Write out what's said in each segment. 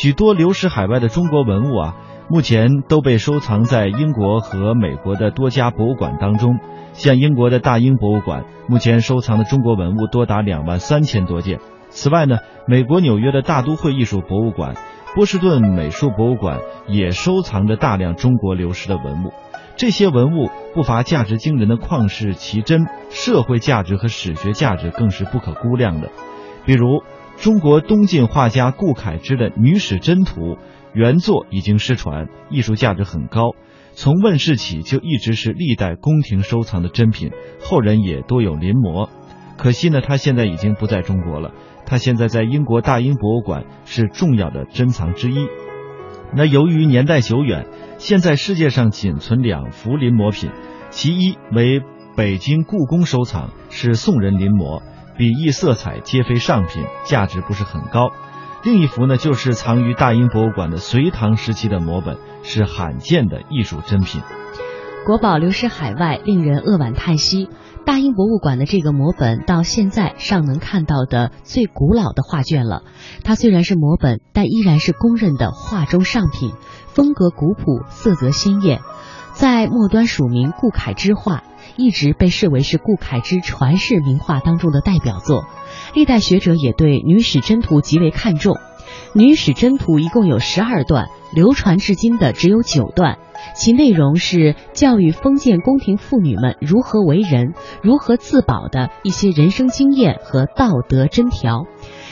许多流失海外的中国文物啊，目前都被收藏在英国和美国的多家博物馆当中。像英国的大英博物馆，目前收藏的中国文物多达两万三千多件。此外呢，美国纽约的大都会艺术博物馆、波士顿美术博物馆也收藏着大量中国流失的文物。这些文物不乏价值惊人的旷世奇珍，社会价值和史学价值更是不可估量的。比如，中国东晋画家顾恺之的《女史箴图》原作已经失传，艺术价值很高，从问世起就一直是历代宫廷收藏的珍品，后人也多有临摹。可惜呢，他现在已经不在中国了，他现在在英国大英博物馆是重要的珍藏之一。那由于年代久远，现在世界上仅存两幅临摹品，其一为北京故宫收藏，是宋人临摹，笔意色彩皆非上品，价值不是很高；另一幅呢，就是藏于大英博物馆的隋唐时期的摹本，是罕见的艺术珍品。国宝流失海外，令人扼腕叹息。大英博物馆的这个摹本，到现在尚能看到的最古老的画卷了。它虽然是摹本，但依然是公认的画中上品，风格古朴，色泽鲜艳。在末端署名顾恺之画，一直被视为是顾恺之传世名画当中的代表作。历代学者也对《女史箴图》极为看重，《女史箴图》一共有十二段，流传至今的只有九段。其内容是教育封建宫廷妇女们如何为人、如何自保的一些人生经验和道德真条。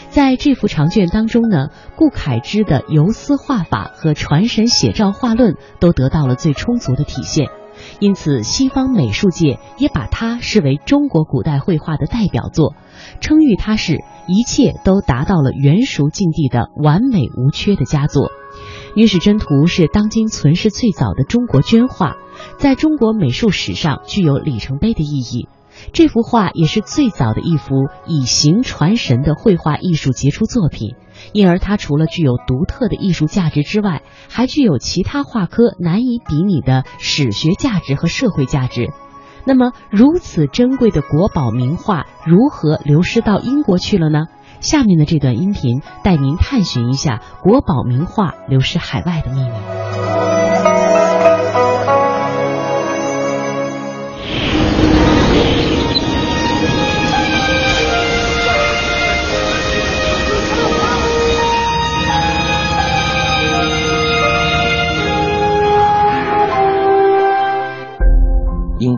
在这幅长卷当中呢，顾恺之的游丝画法和传神写照画论都得到了最充足的体现，因此西方美术界也把它视为中国古代绘画的代表作，称誉它是一切都达到了原熟境地的完美无缺的佳作。《女史箴图》是当今存世最早的中国绢画，在中国美术史上具有里程碑的意义。这幅画也是最早的一幅以形传神的绘画艺术杰出作品，因而它除了具有独特的艺术价值之外，还具有其他画科难以比拟的史学价值和社会价值。那么，如此珍贵的国宝名画如何流失到英国去了呢？下面的这段音频带您探寻一下国宝名画流失海外的秘密。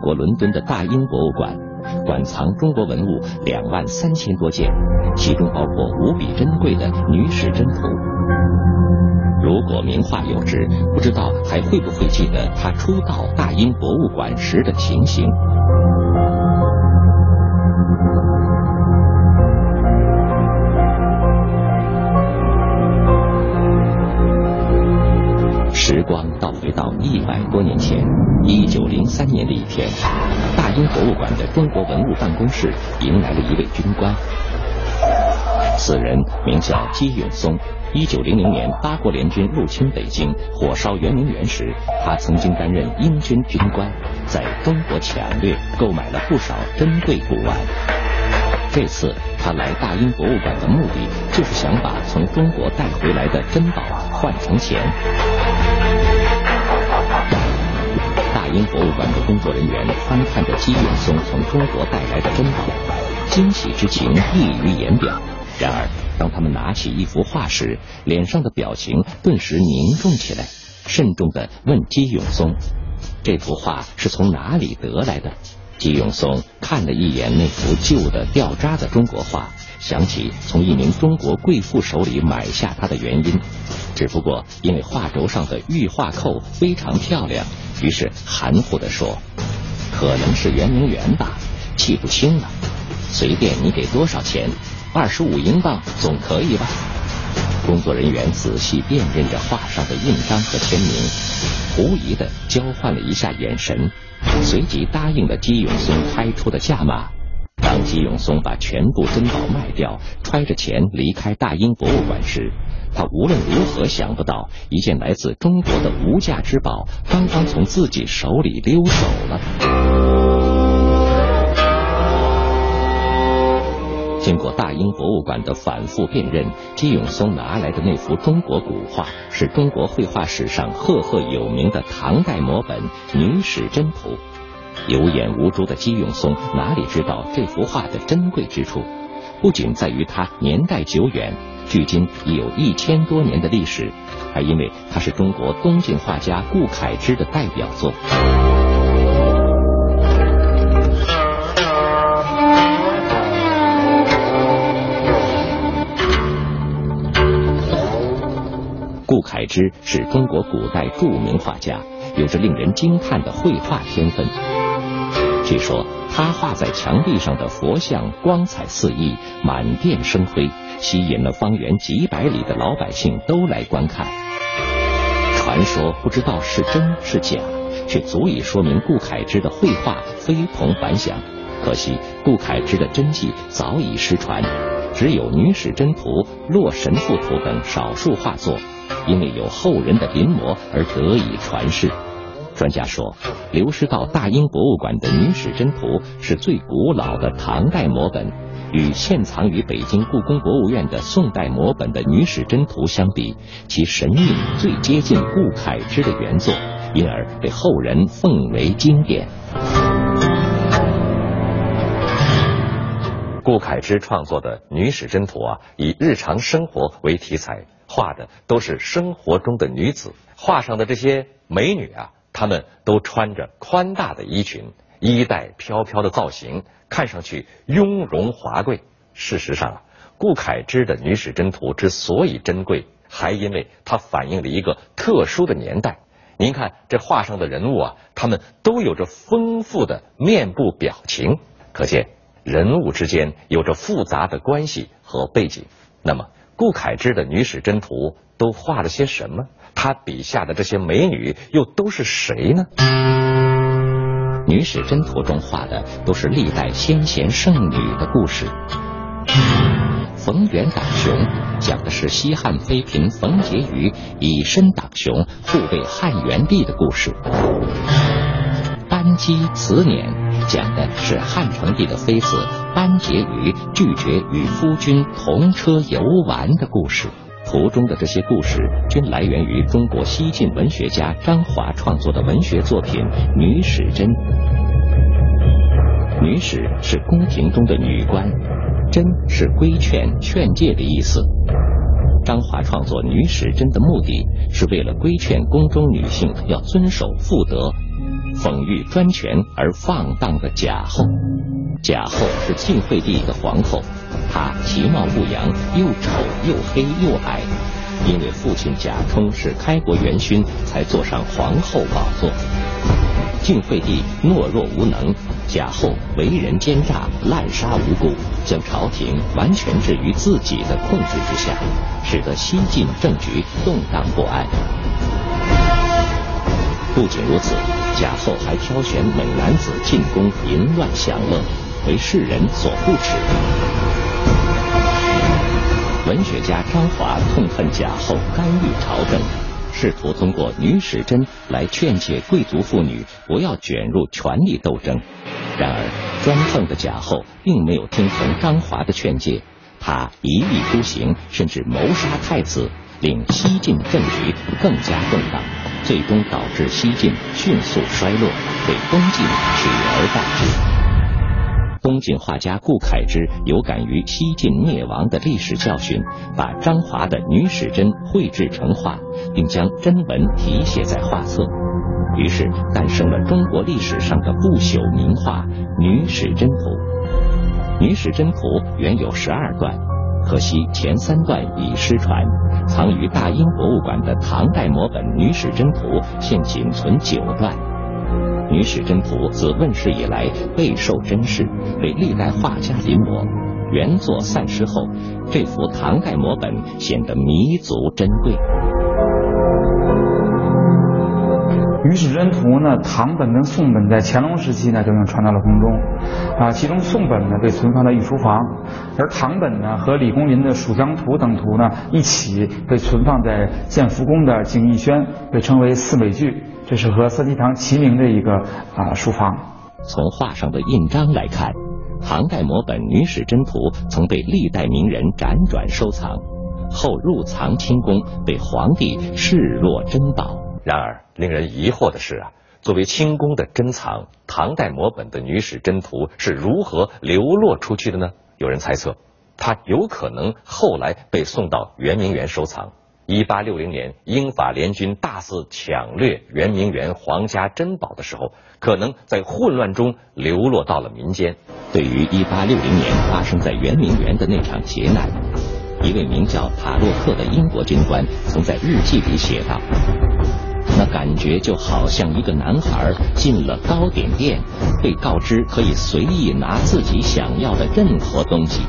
国伦敦的大英博物馆。馆藏中国文物两万三千多件，其中包括无比珍贵的《女史箴图》。如果名画有知，不知道还会不会记得他初到大英博物馆时的情形？倒回到一百多年前，一九零三年的一天，大英博物馆的中国文物办公室迎来了一位军官。此人名叫姬永松。一九零零年八国联军入侵北京，火烧圆明园时，他曾经担任英军军官，在中国抢掠、购买了不少珍贵古玩。这次他来大英博物馆的目的，就是想把从中国带回来的珍宝换成钱。博物馆的工作人员翻看着姬永松从中国带来的珍宝，惊喜之情溢于言表。然而，当他们拿起一幅画时，脸上的表情顿时凝重起来，慎重地问姬永松：“这幅画是从哪里得来的？”姬永松看了一眼那幅旧的掉渣的中国画，想起从一名中国贵妇手里买下它的原因，只不过因为画轴上的玉画扣非常漂亮，于是含糊地说：“可能是圆明园吧，记不清了。随便你给多少钱，二十五英镑总可以吧？”工作人员仔细辨认着画上的印章和签名，狐疑的交换了一下眼神。随即答应了姬永松开出的价码。当姬永松把全部珍宝卖掉，揣着钱离开大英博物馆时，他无论如何想不到，一件来自中国的无价之宝刚刚从自己手里溜走了。经过大英博物馆的反复辨认，姬永松拿来的那幅中国古画是中国绘画史上赫赫有名的唐代摹本《女史箴图》。有眼无珠的姬永松哪里知道这幅画的珍贵之处？不仅在于它年代久远，距今已有一千多年的历史，还因为它是中国东晋画家顾恺之的代表作。顾恺之是中国古代著名画家，有着令人惊叹的绘画天分。据说他画在墙壁上的佛像光彩四溢，满殿生辉，吸引了方圆几百里的老百姓都来观看。传说不知道是真是假，却足以说明顾恺之的绘画非同凡响。可惜顾恺之的真迹早已失传，只有《女史箴图》《洛神赋图》等少数画作。因为有后人的临摹而得以传世。专家说，流失到大英博物馆的《女史箴图》是最古老的唐代摹本，与现藏于北京故宫博物院的宋代摹本的《女史箴图》相比，其神韵最接近顾恺之的原作，因而被后人奉为经典。顾恺之创作的《女史箴图》啊，以日常生活为题材。画的都是生活中的女子，画上的这些美女啊，她们都穿着宽大的衣裙，衣带飘飘的造型，看上去雍容华贵。事实上啊，顾恺之的《女史箴图》之所以珍贵，还因为它反映了一个特殊的年代。您看这画上的人物啊，他们都有着丰富的面部表情，可见人物之间有着复杂的关系和背景。那么。顾恺之的《女史箴图》都画了些什么？他笔下的这些美女又都是谁呢？《女史箴图》中画的都是历代先贤圣女的故事。冯元党雄讲的是西汉妃嫔冯婕妤以身挡雄护卫汉元帝的故事。班姬辞辇讲的是汉成帝的妃子班婕妤拒绝与夫君同车游玩的故事。图中的这些故事均来源于中国西晋文学家张华创作的文学作品《女史箴》。女史是宫廷中的女官，箴是规劝、劝诫的意思。张华创作《女史箴》的目的是为了规劝宫中女性要遵守妇德。讽喻专权而放荡的贾后。贾后是晋惠帝的皇后，他其貌不扬，又丑又黑又矮。因为父亲贾充是开国元勋，才坐上皇后宝座。晋惠帝懦弱无能，贾后为人奸诈，滥杀无辜，将朝廷完全置于自己的控制之下，使得西晋政局动荡不安。不仅如此，贾后还挑选美男子进宫淫乱享乐，为世人所不齿。文学家张华痛恨贾后干预朝政，试图通过《女史箴》来劝诫贵族妇女不要卷入权力斗争。然而，专横的贾后并没有听从张华的劝诫，他一意孤行，甚至谋杀太子，令西晋政局更加动荡。最终导致西晋迅速衰落，被东晋取而代之。东晋画家顾恺之有感于西晋灭亡的历史教训，把张华的《女史箴》绘制成画，并将真文题写在画册，于是诞生了中国历史上的不朽名画《女史箴图》。《女史箴图》原有十二段。可惜前三段已失传，藏于大英博物馆的唐代摹本《女史箴图》现仅存九段。《女史箴图》自问世以来备受珍视，被历代画家临摹。原作散失后，这幅唐代摹本显得弥足珍贵。《女史箴图》呢，唐本跟宋本在乾隆时期呢就已经传到了宫中，啊，其中宋本呢被存放在御书房，而唐本呢和李公麟的《蜀江图》等图呢一起被存放在建福宫的景逸轩，被称为四美具，这是和三希堂齐名的一个啊书房。从画上的印章来看，唐代摹本女史箴图曾被历代名人辗转收藏，后入藏清宫，被皇帝视若珍宝。然而，令人疑惑的是啊，作为清宫的珍藏，唐代摹本的女史箴图是如何流落出去的呢？有人猜测，它有可能后来被送到圆明园收藏。一八六零年，英法联军大肆抢掠圆明园皇家珍宝的时候，可能在混乱中流落到了民间。对于一八六零年发生在圆明园的那场劫难，一位名叫塔洛克的英国军官曾在日记里写道：“那感觉就好像一个男孩进了糕点店，被告知可以随意拿自己想要的任何东西。”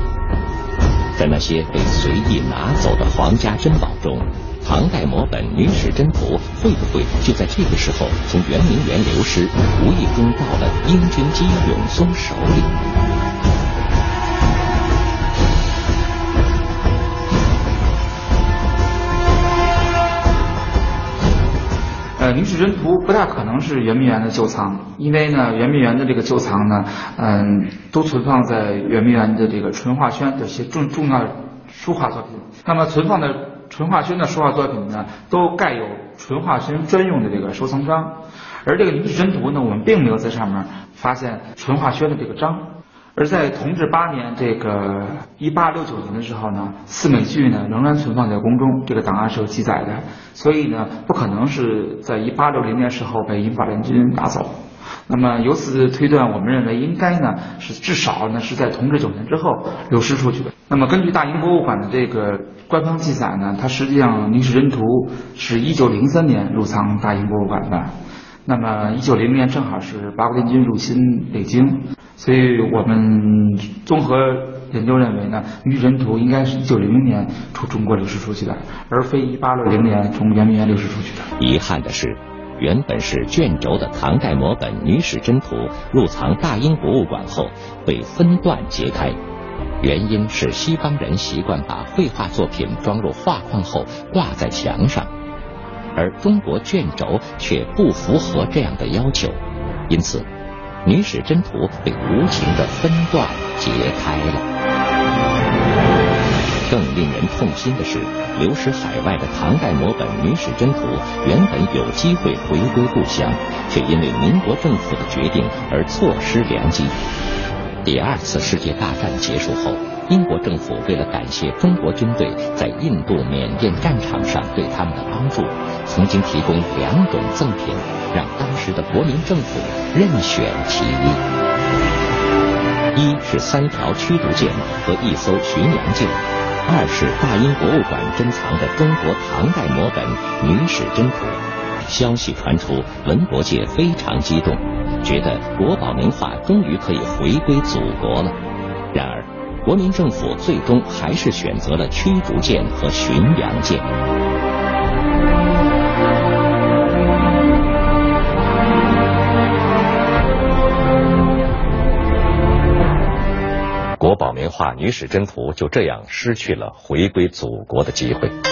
在那些被随意拿走的皇家珍宝中，唐代摹本女史箴图会不会就在这个时候从圆明园流失，无意中到了英军机永松手里？呃，女史箴图不大可能是圆明园的旧藏，因为呢，圆明园的这个旧藏呢，嗯，都存放在圆明园的这个淳化轩的一些重重要书画作品。那么存放的淳化轩的书画作品呢，都盖有淳化轩专用的这个收藏章，而这个女史箴图呢，我们并没有在上面发现淳化轩的这个章。而在同治八年，这个一八六九年的时候呢，四美具呢仍然存放在宫中，这个档案是有记载的，所以呢不可能是在一八六零年时候被英法联军拿走。那么由此推断，我们认为应该呢是至少呢是在同治九年之后流失出去的。那么根据大英博物馆的这个官方记载呢，它实际上女史箴图是一九零三年入藏大英博物馆的。那么一九零零年正好是八国联军入侵北京。所以我们综合研究认为呢，女史箴图应该是一九零零年从中国流失出去的，而非一八六零年从圆明园流失出去的。遗憾的是，原本是卷轴的唐代摹本女史箴图入藏大英博物馆后被分段揭开，原因是西方人习惯把绘画作品装入画框后挂在墙上，而中国卷轴却不符合这样的要求，因此。女史箴图被无情的分段截开了。更令人痛心的是，流失海外的唐代摹本女史箴图原本有机会回归故乡，却因为民国政府的决定而错失良机。第二次世界大战结束后，英国政府为了感谢中国军队在印度、缅甸战场上对他们的帮助，曾经提供两种赠品。让当时的国民政府任选其一，一是三条驱逐舰和一艘巡洋舰，二是大英博物馆珍藏的中国唐代摹本女史箴图。消息传出，文博界非常激动，觉得国宝名画终于可以回归祖国了。然而，国民政府最终还是选择了驱逐舰和巡洋舰。国宝名画《女史箴图》就这样失去了回归祖国的机会。